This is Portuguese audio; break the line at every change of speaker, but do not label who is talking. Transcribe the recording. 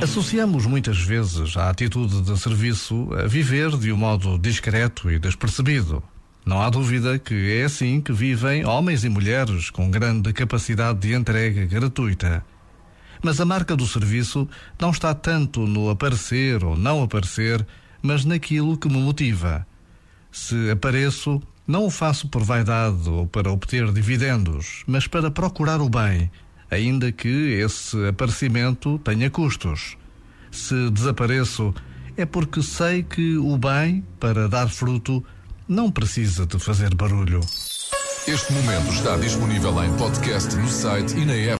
Associamos muitas vezes a atitude de serviço a viver de um modo discreto e despercebido. Não há dúvida que é assim que vivem homens e mulheres com grande capacidade de entrega gratuita. Mas a marca do serviço não está tanto no aparecer ou não aparecer, mas naquilo que me motiva. Se apareço, não o faço por vaidade ou para obter dividendos, mas para procurar o bem ainda que esse aparecimento tenha custos. Se desapareço, é porque sei que o bem, para dar fruto, não precisa de fazer barulho.
Este momento está disponível em podcast no site e na app.